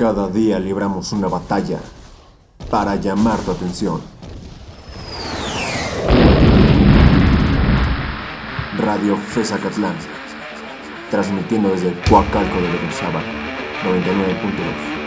Cada día libramos una batalla para llamar tu atención. Radio Fesacatlán, transmitiendo desde Coacalco de Berrizaba, 99.2.